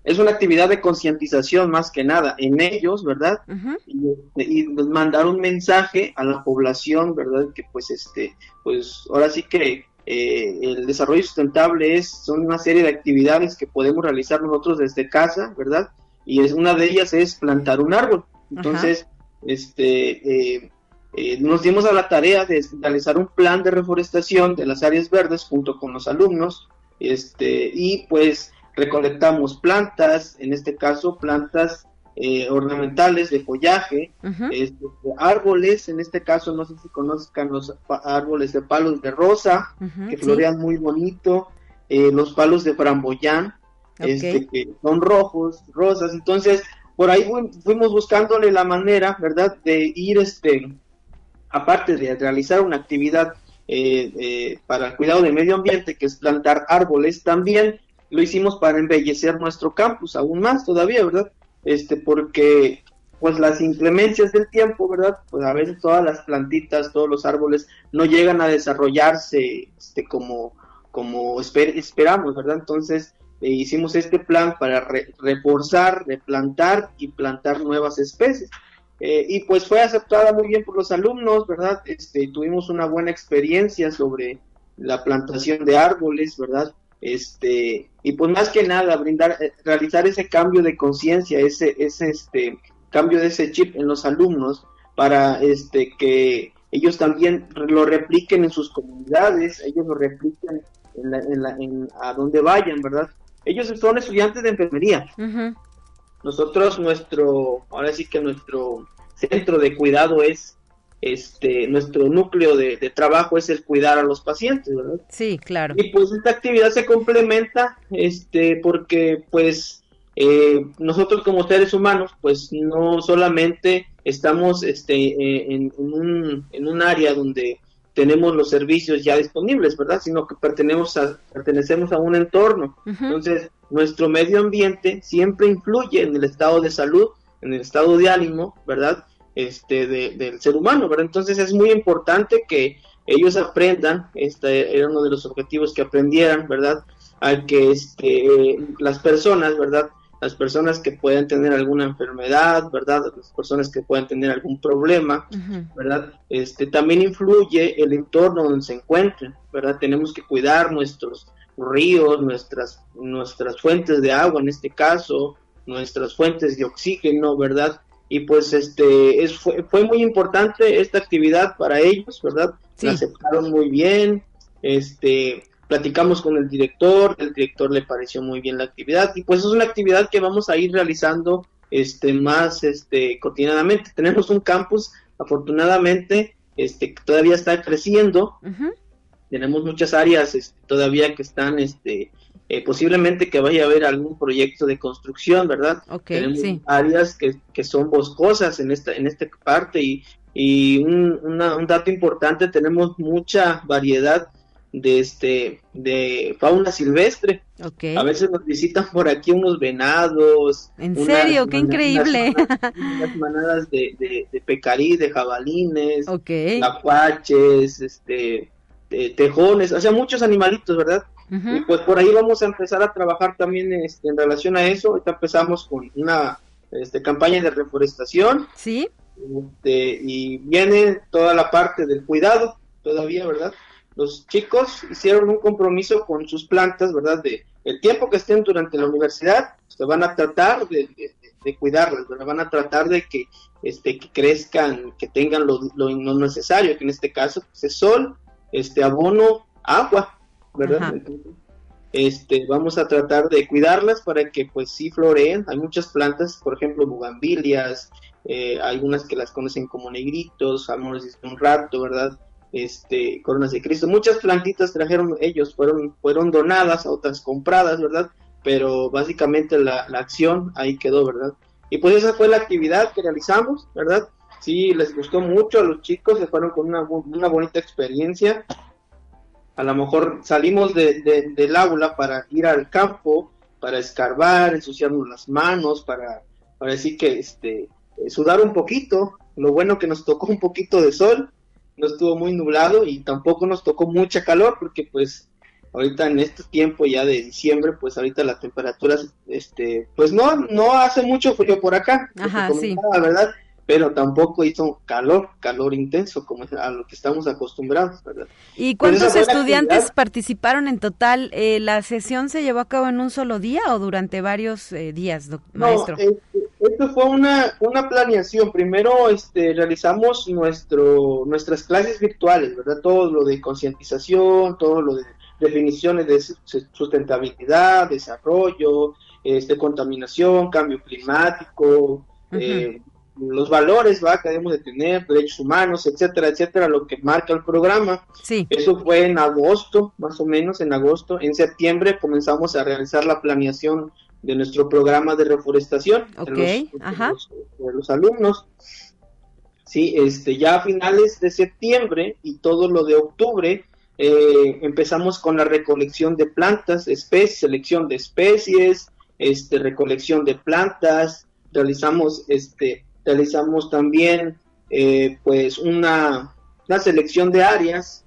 Es una actividad de concientización más que nada en ellos, ¿verdad? y, mandar un mensaje a la población, ¿verdad? Que pues este, pues ahora sí que eh, el desarrollo sustentable es, son una serie de actividades que podemos realizar nosotros desde casa, ¿verdad? Y es, una de ellas es plantar un árbol. Entonces, este, eh, eh, nos dimos a la tarea de realizar un plan de reforestación de las áreas verdes junto con los alumnos, este, y pues recolectamos plantas, en este caso plantas eh, ornamentales de follaje, este, árboles, en este caso no sé si conozcan los árboles de palos de rosa, que florean muy bonito, los palos de framboyán, este, que son rojos, rosas, entonces por ahí fuimos buscándole la manera, ¿verdad?, de ir, este, aparte de realizar una actividad eh, eh, para el cuidado del medio ambiente, que es plantar árboles, también lo hicimos para embellecer nuestro campus aún más todavía, ¿verdad? Este, porque pues las inclemencias del tiempo, ¿verdad? Pues a veces todas las plantitas, todos los árboles no llegan a desarrollarse este, como, como esperamos, ¿verdad? Entonces, e hicimos este plan para reforzar, replantar y plantar nuevas especies. Eh, y pues fue aceptada muy bien por los alumnos, ¿verdad? Este, tuvimos una buena experiencia sobre, la plantación de árboles, ¿verdad? Este, y pues más que nada, brindar, eh, realizar ese cambio de conciencia, ese, ese este, cambio de ese chip en los alumnos para este, que ellos también lo repliquen en sus comunidades, ellos lo repliquen en, a donde vayan, ¿verdad? Ellos son estudiantes de enfermería. Nosotros, nuestro, ahora sí que nuestro centro de cuidado es este nuestro núcleo de, trabajo es el cuidar a los pacientes, ¿verdad? Sí, claro. Y pues esta actividad se complementa, este, porque pues eh, nosotros como seres humanos, pues no solamente estamos este, eh, en, un, en un área donde tenemos los servicios ya disponibles, ¿verdad? Sino que pertenecemos a, pertenecemos a un entorno. Entonces, nuestro medio ambiente siempre influye en el estado de salud, en el estado de ánimo, ¿verdad? este, del ser humano, ¿verdad? Entonces es muy importante que ellos aprendan, este era uno de los objetivos que aprendieran, ¿verdad? A que este, las personas, ¿verdad? Las personas que puedan tener alguna enfermedad, ¿verdad? Las personas que puedan tener algún problema, ¿verdad? Este, también influye el entorno donde se encuentren, ¿verdad? Tenemos que cuidar nuestros ríos, nuestras, nuestras fuentes de agua en este caso, nuestras fuentes de oxígeno, ¿verdad? y pues este es, fue, fue muy importante esta actividad para ellos, ¿verdad? La aceptaron muy bien, este platicamos con el director, el director le pareció muy bien la actividad y pues es una actividad que vamos a ir realizando este más este cotidianamente. Tenemos un campus afortunadamente este que todavía está creciendo. Tenemos muchas áreas este, todavía que están este eh, posiblemente que vaya a haber algún proyecto de construcción, ¿verdad? Tenemos áreas que, que, son boscosas en esta, en esta parte y, y un, un dato importante, tenemos mucha variedad de este de fauna silvestre. A veces nos visitan por aquí unos venados. En serio, qué increíble. Unas, manadas de, de, pecarí, de jabalines, okay. este, tejones, o sea, muchos animalitos, ¿verdad? Y pues por ahí vamos a empezar a trabajar también este, en relación a eso. Ahorita empezamos con una este, campaña de reforestación. Sí. Este, y viene toda la parte del cuidado todavía, ¿verdad? Los chicos hicieron un compromiso con sus plantas, ¿verdad? De el tiempo que estén durante la universidad, se van a tratar de, cuidarlas, ¿verdad? Van a tratar de que, este, que crezcan, que tengan lo, lo, necesario, que en este caso pues, es sol, este abono, agua, ¿verdad? este, vamos a tratar de cuidarlas para que pues sí floreen. Hay muchas plantas, por ejemplo, bugambilias, eh, algunas que las conocen como negritos, amores de un rato, ¿verdad? Este, coronas de Cristo. Muchas plantitas trajeron ellos, fueron, fueron donadas, otras compradas, ¿verdad? Pero básicamente la, la acción ahí quedó, ¿verdad? Y pues esa fue la actividad que realizamos, ¿verdad? Sí, les gustó mucho a los chicos, se fueron con una, una bonita experiencia a lo mejor salimos de, del aula para ir al campo, para escarbar, ensuciarnos las manos, para, para decir que este, eh, sudar un poquito. Lo bueno que nos tocó un poquito de sol, no estuvo muy nublado y tampoco nos tocó mucha calor porque pues ahorita en este tiempo ya de diciembre, pues ahorita la temperatura, este, pues no, no hace mucho frío por acá. Ajá, sí. ¿verdad? pero tampoco hizo calor, calor intenso como a lo que estamos acostumbrados, ¿verdad? ¿Y cuántos estudiantes participaron en total? Eh, ¿La sesión se llevó a cabo en un solo día o durante varios eh, días, maestro? Este, esto fue una, una planeación. Primero este, realizamos nuestro, nuestras clases virtuales, ¿verdad? Todo lo de concientización, todo lo de definiciones de sustentabilidad, desarrollo, este, contaminación, cambio climático, eh, los valores ¿va? que debemos de tener, derechos humanos, etcétera, etcétera, lo que marca el programa. Sí. Eso fue en agosto, más o menos en agosto. En septiembre comenzamos a realizar la planeación de nuestro programa de reforestación de, los, alumnos. Sí, este, ya a finales de septiembre y todo lo de octubre eh, empezamos con la recolección de plantas, especies, selección de especies, este, recolección de plantas, realizamos este realizamos también eh, pues una, una, selección de áreas,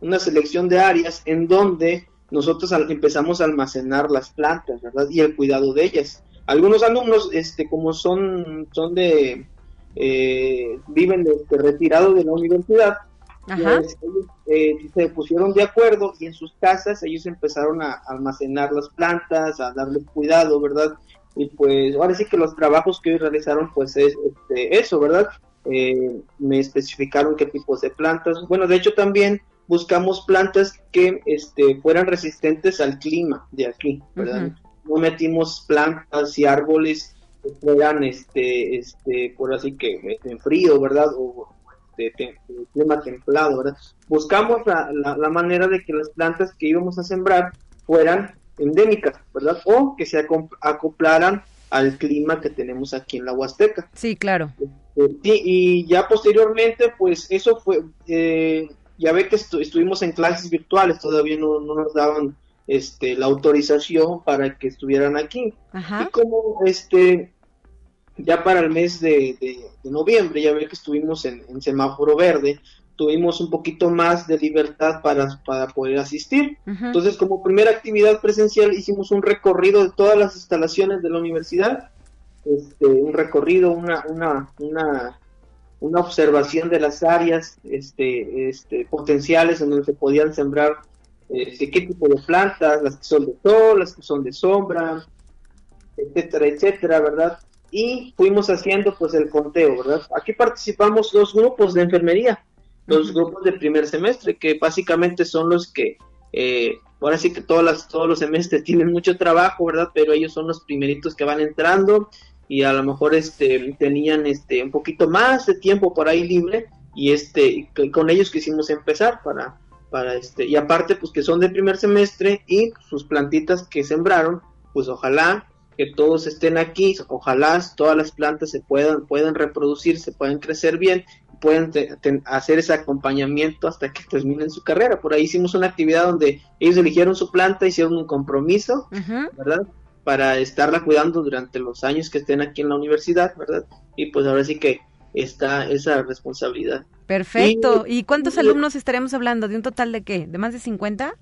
una selección de áreas en donde nosotros empezamos a almacenar las plantas, ¿verdad? Y el cuidado de ellas. Algunos alumnos, este, como son, son de, eh, viven de, retirados de la universidad, Pues, eh, se pusieron de acuerdo y en sus casas ellos empezaron a almacenar las plantas, a darle cuidado, ¿verdad? Y pues ahora sí que los trabajos que ellos realizaron, pues es este, eso, ¿verdad? Eh, me especificaron qué tipos de plantas. Bueno, de hecho también buscamos plantas que este, fueran resistentes al clima de aquí, ¿verdad? No metimos plantas y árboles que fueran, este, este, por así que en frío, ¿verdad? O de, clima templado, ¿verdad? Buscamos la, la, manera de que las plantas que íbamos a sembrar fueran endémicas, ¿verdad? O que se acoplaran al clima que tenemos aquí en la Huasteca. Sí, claro. Este, y ya posteriormente, pues eso fue, eh, ya ve que estuvimos en clases virtuales, todavía no, nos daban este, la autorización para que estuvieran aquí. Y como este, ya para el mes de, noviembre, ya ve que estuvimos en, semáforo verde, tuvimos un poquito más de libertad para, para poder asistir. Entonces, como primera actividad presencial, hicimos un recorrido de todas las instalaciones de la universidad, este, un recorrido, una, una, una, una observación de las áreas este, este, potenciales en donde se podían sembrar este, qué tipo de plantas, las que son de sol, las que son de sombra, etcétera, etcétera, ¿verdad? y fuimos haciendo pues el conteo, ¿verdad? Aquí participamos dos grupos de enfermería, dos grupos de primer semestre, que básicamente son los que, eh, ahora sí que todas las, todos los semestres tienen mucho trabajo, ¿verdad? Pero ellos son los primeritos que van entrando y a lo mejor este, tenían este, un poquito más de tiempo por ahí libre y este, con ellos quisimos empezar para, para este, y aparte pues que son de primer semestre y sus plantitas que sembraron, pues ojalá que todos estén aquí, ojalá todas las plantas se puedan, puedan reproducir, se puedan crecer bien, puedan hacer ese acompañamiento hasta que terminen su carrera. Por ahí hicimos una actividad donde ellos eligieron su planta, hicieron un compromiso, ¿verdad? Para estarla cuidando durante los años que estén aquí en la universidad, ¿verdad? Y pues ahora sí que está esa responsabilidad. Perfecto. ¿Y, cuántos alumnos estaremos hablando? ¿De un total de qué? ¿De más de 50?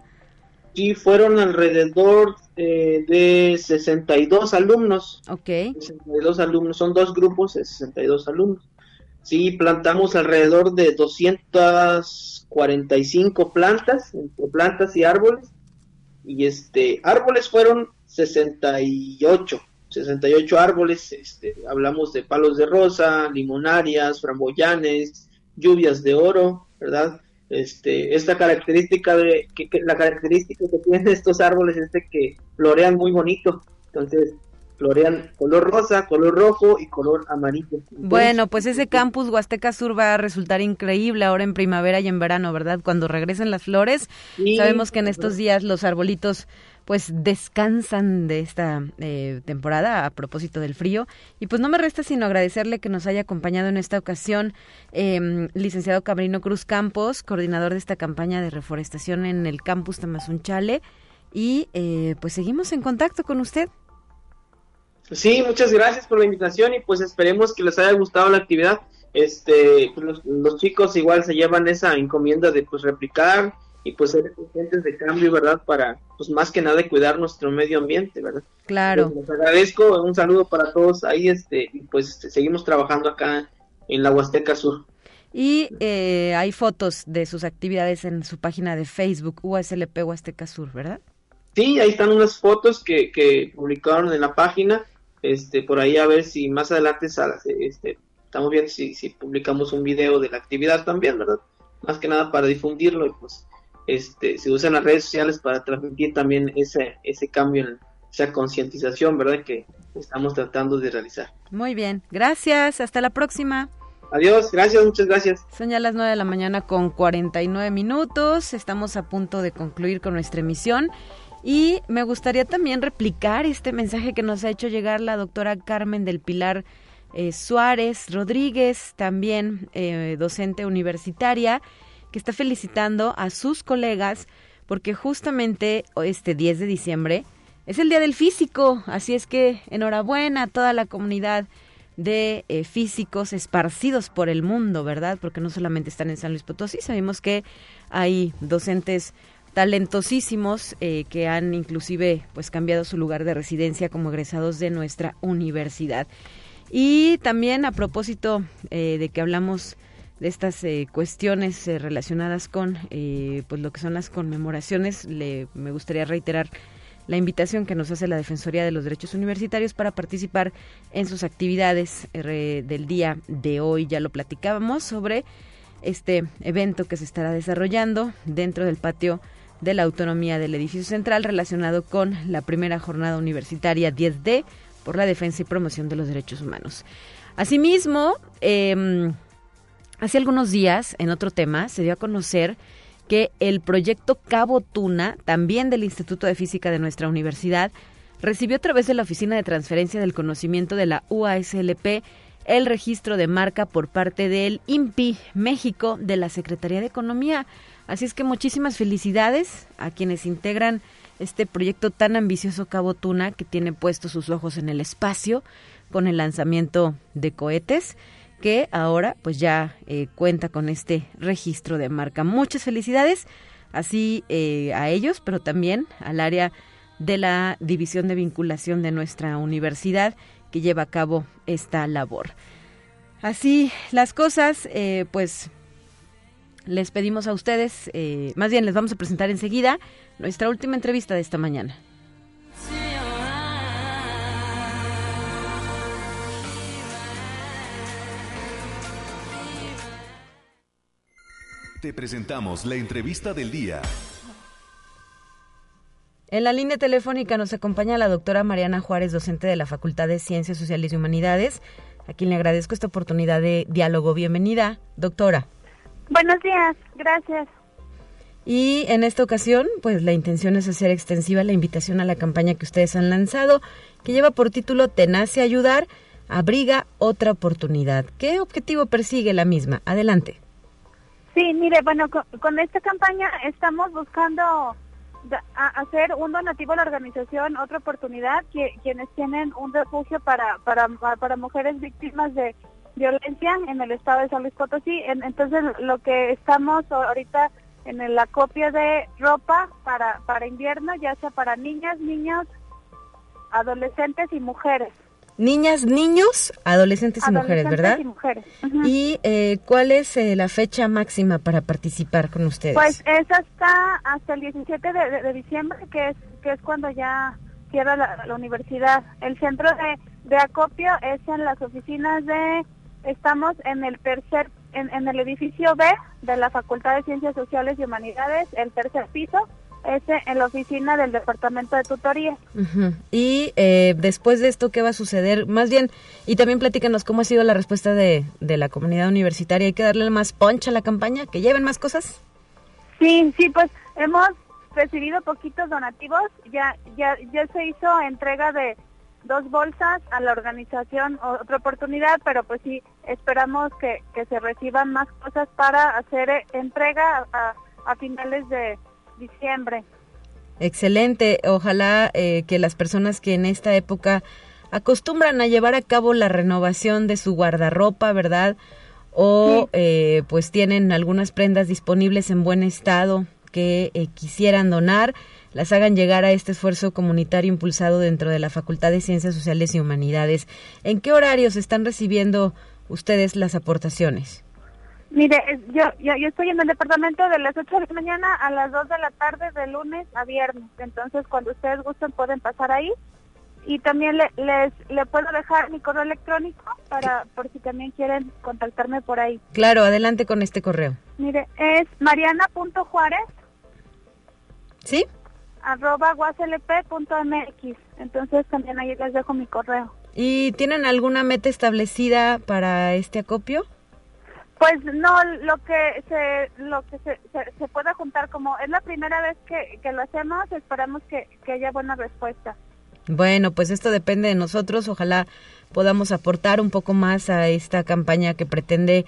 Sí, fueron alrededor eh, de 62 alumnos. Ok. 62 alumnos, son dos grupos de 62 alumnos. Sí, plantamos alrededor de 245 plantas, entre plantas y árboles. Y este, árboles fueron 68, 68 árboles. Este, hablamos de palos de rosa, limonarias, framboyanes, lluvias de oro, ¿verdad? este, esta característica de que, la característica que tienen estos árboles es de que florean muy bonito. Entonces, florean color rosa, color rojo y color amarillo. bueno, pues ese campus Huasteca Sur va a resultar increíble ahora en primavera y en verano, ¿verdad? Cuando regresen las flores, sabemos que en estos días los arbolitos pues descansan de esta eh, temporada a propósito del frío. Y pues no me resta sino agradecerle que nos haya acompañado en esta ocasión, eh, licenciado Cabrino Cruz Campos, coordinador de esta campaña de reforestación en el campus Tamazunchale. Y eh, pues seguimos en contacto con usted. Sí, muchas gracias por la invitación y pues esperemos que les haya gustado la actividad. Este, pues, los, los chicos igual se llevan esa encomienda de pues replicar y pues ser conscientes de cambio, ¿verdad? Para, pues más que nada, cuidar nuestro medio ambiente, ¿verdad? Claro. les agradezco, un saludo para todos ahí, este, y pues seguimos trabajando acá en la Huasteca Sur. Y eh, hay fotos de sus actividades en su página de Facebook, USLP Huasteca Sur, ¿verdad? Sí, ahí están unas fotos que, que publicaron en la página, este, por ahí a ver si más adelante este, estamos viendo si, si publicamos un video de la actividad también, ¿verdad? Más que nada para difundirlo y pues este, se usan las redes sociales para transmitir también ese, ese cambio, esa concientización, ¿verdad? Que estamos tratando de realizar. Muy bien, gracias, hasta la próxima. Adiós, gracias, muchas gracias. Son ya las 9 de la mañana con 49 minutos, estamos a punto de concluir con nuestra emisión. Y me gustaría también replicar este mensaje que nos ha hecho llegar la doctora Carmen del Pilar eh, Suárez Rodríguez, también eh, docente universitaria, que está felicitando a sus colegas porque justamente este 10 de diciembre es el Día del Físico, así es que enhorabuena a toda la comunidad de eh, físicos esparcidos por el mundo, ¿verdad? Porque no solamente están en San Luis Potosí, sabemos que hay docentes talentosísimos eh, que han inclusive pues cambiado su lugar de residencia como egresados de nuestra universidad. Y también a propósito eh, de que hablamos de estas eh, cuestiones eh, relacionadas con eh, pues lo que son las conmemoraciones, le, me gustaría reiterar la invitación que nos hace la Defensoría de los Derechos Universitarios para participar en sus actividades del día de hoy. Ya lo platicábamos sobre este evento que se estará desarrollando dentro del patio de la autonomía del edificio central relacionado con la primera jornada universitaria 10D por la defensa y promoción de los derechos humanos. Asimismo, eh, Hace algunos días, en otro tema, se dio a conocer que el proyecto Cabo Tuna, también del Instituto de Física de nuestra universidad, recibió a través de la Oficina de Transferencia del Conocimiento de la UASLP el registro de marca por parte del INPI México de la Secretaría de Economía. Así es que muchísimas felicidades a quienes integran este proyecto tan ambicioso Cabo Tuna que tiene puestos sus ojos en el espacio con el lanzamiento de cohetes que ahora pues ya eh, cuenta con este registro de marca. Muchas felicidades así eh, a ellos, pero también al área de la división de vinculación de nuestra universidad que lleva a cabo esta labor. Así las cosas, eh, pues les pedimos a ustedes, más bien les vamos a presentar enseguida nuestra última entrevista de esta mañana. Te presentamos la entrevista del día. En la línea telefónica nos acompaña la doctora Mariana Juárez, docente de la Facultad de Ciencias Sociales y Humanidades, a quien le agradezco esta oportunidad de diálogo. Bienvenida, doctora. Buenos días, gracias. Y en esta ocasión, pues la intención es hacer extensiva la invitación a la campaña que ustedes han lanzado, que lleva por título Tenace Ayudar, abriga otra oportunidad. ¿Qué objetivo persigue la misma? Adelante. Sí, mire, bueno, con, esta campaña estamos buscando hacer un donativo a la organización Otra Oportunidad, que, quienes tienen un refugio para, para, para mujeres víctimas de violencia en el estado de San Luis Potosí. entonces, lo que estamos ahorita en el acopio de ropa para, para invierno, ya sea para niñas, niños, adolescentes y mujeres. Niñas, niños, adolescentes, y mujeres, ¿verdad? Y mujeres. ¿Y eh, cuál es eh, la fecha máxima para participar con ustedes? Pues es hasta hasta el 17 de, diciembre, que es que es cuando ya cierra la, universidad. El centro de, de, acopio es en las oficinas de, estamos en el tercer, en, en el edificio B de la Facultad de Ciencias Sociales y Humanidades, el tercer piso, ese en la oficina del departamento de tutoría. Y eh, después de esto, ¿qué va a suceder? Más bien, y también platícanos cómo ha sido la respuesta de, de la comunidad universitaria. ¿Hay que darle más punch a la campaña? ¿Que lleven más cosas? Sí, sí, pues hemos recibido poquitos donativos. Ya, ya, ya se hizo entrega de dos bolsas a la organización otra oportunidad, pero pues sí, esperamos que, que se reciban más cosas para hacer eh, entrega a, a finales de diciembre. Excelente. Ojalá eh, que las personas que en esta época acostumbran a llevar a cabo la renovación de su guardarropa, ¿verdad? O eh, pues tienen algunas prendas disponibles en buen estado que eh, quisieran donar, las hagan llegar a este esfuerzo comunitario impulsado dentro de la Facultad de Ciencias Sociales y Humanidades. ¿En qué horarios están recibiendo ustedes las aportaciones? Mire, yo, yo, estoy en el departamento de las 8 de la mañana a las 2 de la tarde de lunes a viernes. Entonces, cuando ustedes gusten, pueden pasar ahí. Y también le, les le puedo dejar mi correo electrónico para por si también quieren contactarme por ahí. Claro, adelante con este correo. Mire, es mariana.juárez. ¿Sí? arroba guaslp.mx. Entonces también ahí les dejo mi correo. ¿Y tienen alguna meta establecida para este acopio? Pues no, lo que se lo que se, se, pueda juntar como es la primera vez que, que lo hacemos, esperamos que, que haya buena respuesta. Bueno, pues esto depende de nosotros, ojalá podamos aportar un poco más a esta campaña que pretende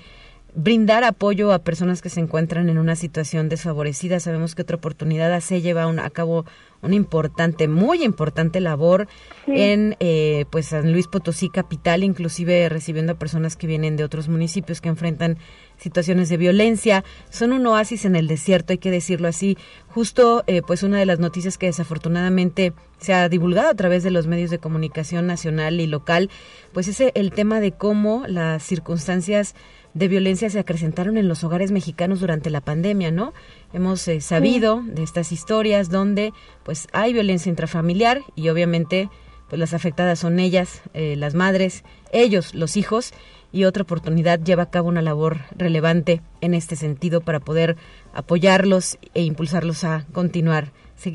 brindar apoyo a personas que se encuentran en una situación desfavorecida. Sabemos que otra oportunidad se lleva a cabo una importante, muy importante labor en eh, pues San Luis Potosí capital, inclusive recibiendo a personas que vienen de otros municipios que enfrentan situaciones de violencia. Son un oasis en el desierto, hay que decirlo así. Justo, eh, pues una de las noticias que desafortunadamente se ha divulgado a través de los medios de comunicación nacional y local, pues es el tema de cómo las circunstancias de violencia se acrecentaron en los hogares mexicanos durante la pandemia, ¿no? Hemos eh, sabido de estas historias donde pues hay violencia intrafamiliar y obviamente pues las afectadas son ellas, eh, las madres, ellos, los hijos y otra oportunidad lleva a cabo una labor relevante en este sentido para poder apoyarlos e impulsarlos a continuar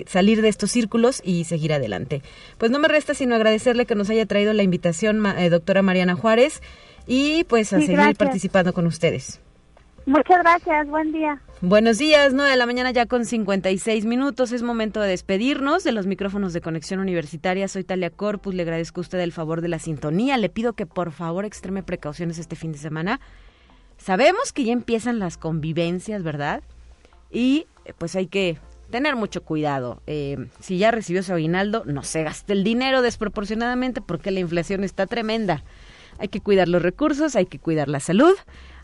salir de estos círculos y seguir adelante. Pues no me resta sino agradecerle que nos haya traído la invitación, eh, doctora Mariana Juárez, y pues a seguir participando con ustedes. Muchas gracias, buen día. Buenos días, 9 de la mañana ya con 56 minutos. Es momento de despedirnos de los micrófonos de Conexión Universitaria. Soy Talia Corpus, le agradezco a usted el favor de la sintonía. Le pido que por favor extreme precauciones este fin de semana. Sabemos que ya empiezan las convivencias, ¿verdad? Y pues hay que tener mucho cuidado. Eh, si ya recibió su aguinaldo, no se gaste el dinero desproporcionadamente porque la inflación está tremenda. Hay que cuidar los recursos, hay que cuidar la salud,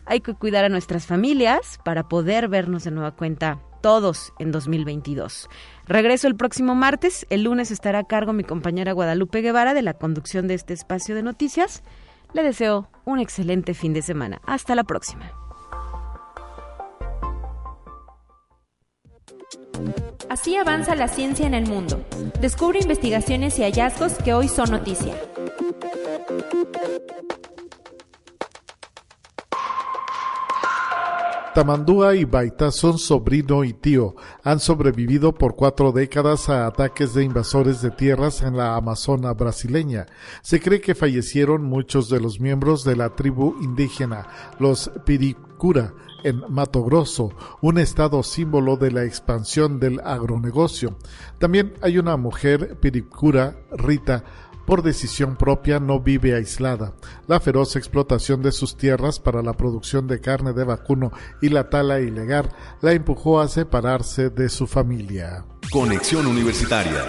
hay que cuidar a nuestras familias para poder vernos de nueva cuenta todos en 2022. Regreso el próximo martes. El lunes estará a cargo mi compañera Guadalupe Guevara de la conducción de este espacio de noticias. Le deseo un excelente fin de semana. Hasta la próxima. Así avanza la ciencia en el mundo. Descubre investigaciones y hallazgos que hoy son noticia. Tamandúa y Baita son sobrino y tío. Han sobrevivido por cuatro décadas a ataques de invasores de tierras en la Amazona brasileña. Se cree que fallecieron muchos de los miembros de la tribu indígena, los Piricura, en Mato Grosso, un estado símbolo de la expansión del agronegocio. También hay una mujer piricura, Rita, por decisión propia no vive aislada. La feroz explotación de sus tierras para la producción de carne de vacuno y la tala ilegal la empujó a separarse de su familia. Conexión Universitaria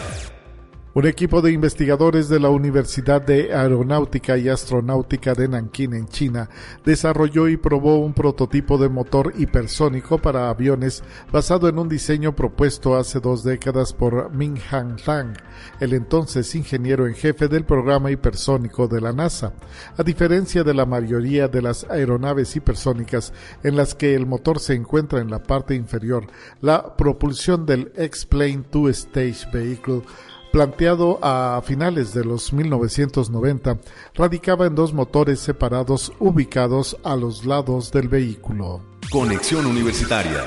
un equipo de investigadores de la Universidad de Aeronáutica y Astronáutica de Nankín en China desarrolló y probó un prototipo de motor hipersónico para aviones basado en un diseño propuesto hace dos décadas por Ming Han Tang, el entonces ingeniero en jefe del programa hipersónico de la NASA. A diferencia de la mayoría de las aeronaves hipersónicas en las que el motor se encuentra en la parte inferior, la propulsión del X-Plane Two-Stage Vehicle planteado a finales de los 1990, radicaba en dos motores separados ubicados a los lados del vehículo. Conexión Universitaria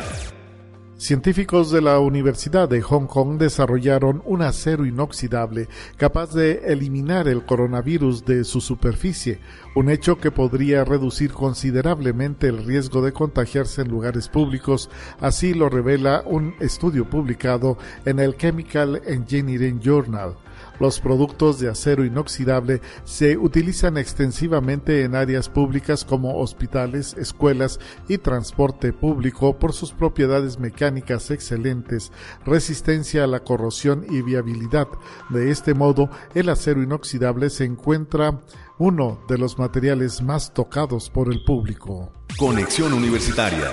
Científicos de la Universidad de Hong Kong desarrollaron un acero inoxidable capaz de eliminar el coronavirus de su superficie, un hecho que podría reducir considerablemente el riesgo de contagiarse en lugares públicos, así lo revela un estudio publicado en el Chemical Engineering Journal. Los productos de acero inoxidable se utilizan extensivamente en áreas públicas como hospitales, escuelas y transporte público por sus propiedades excelentes, resistencia a la corrosión y viabilidad. De este modo, el acero inoxidable se encuentra uno de los materiales más tocados por el público. Conexión Universitaria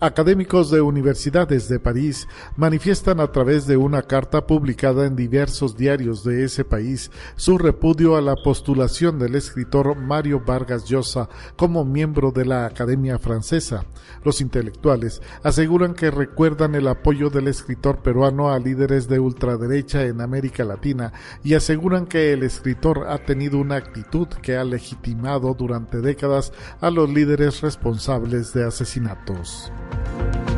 Académicos de universidades de París manifiestan a través de una carta publicada en diversos diarios de ese país su repudio a la postulación del escritor Mario Vargas Llosa como miembro de la Academia Francesa. Los intelectuales aseguran que recuerdan el apoyo del escritor peruano a líderes de ultraderecha en América Latina y aseguran que el escritor ha tenido una actitud que ha legitimado durante décadas a los líderes responsables de asesinatos. Música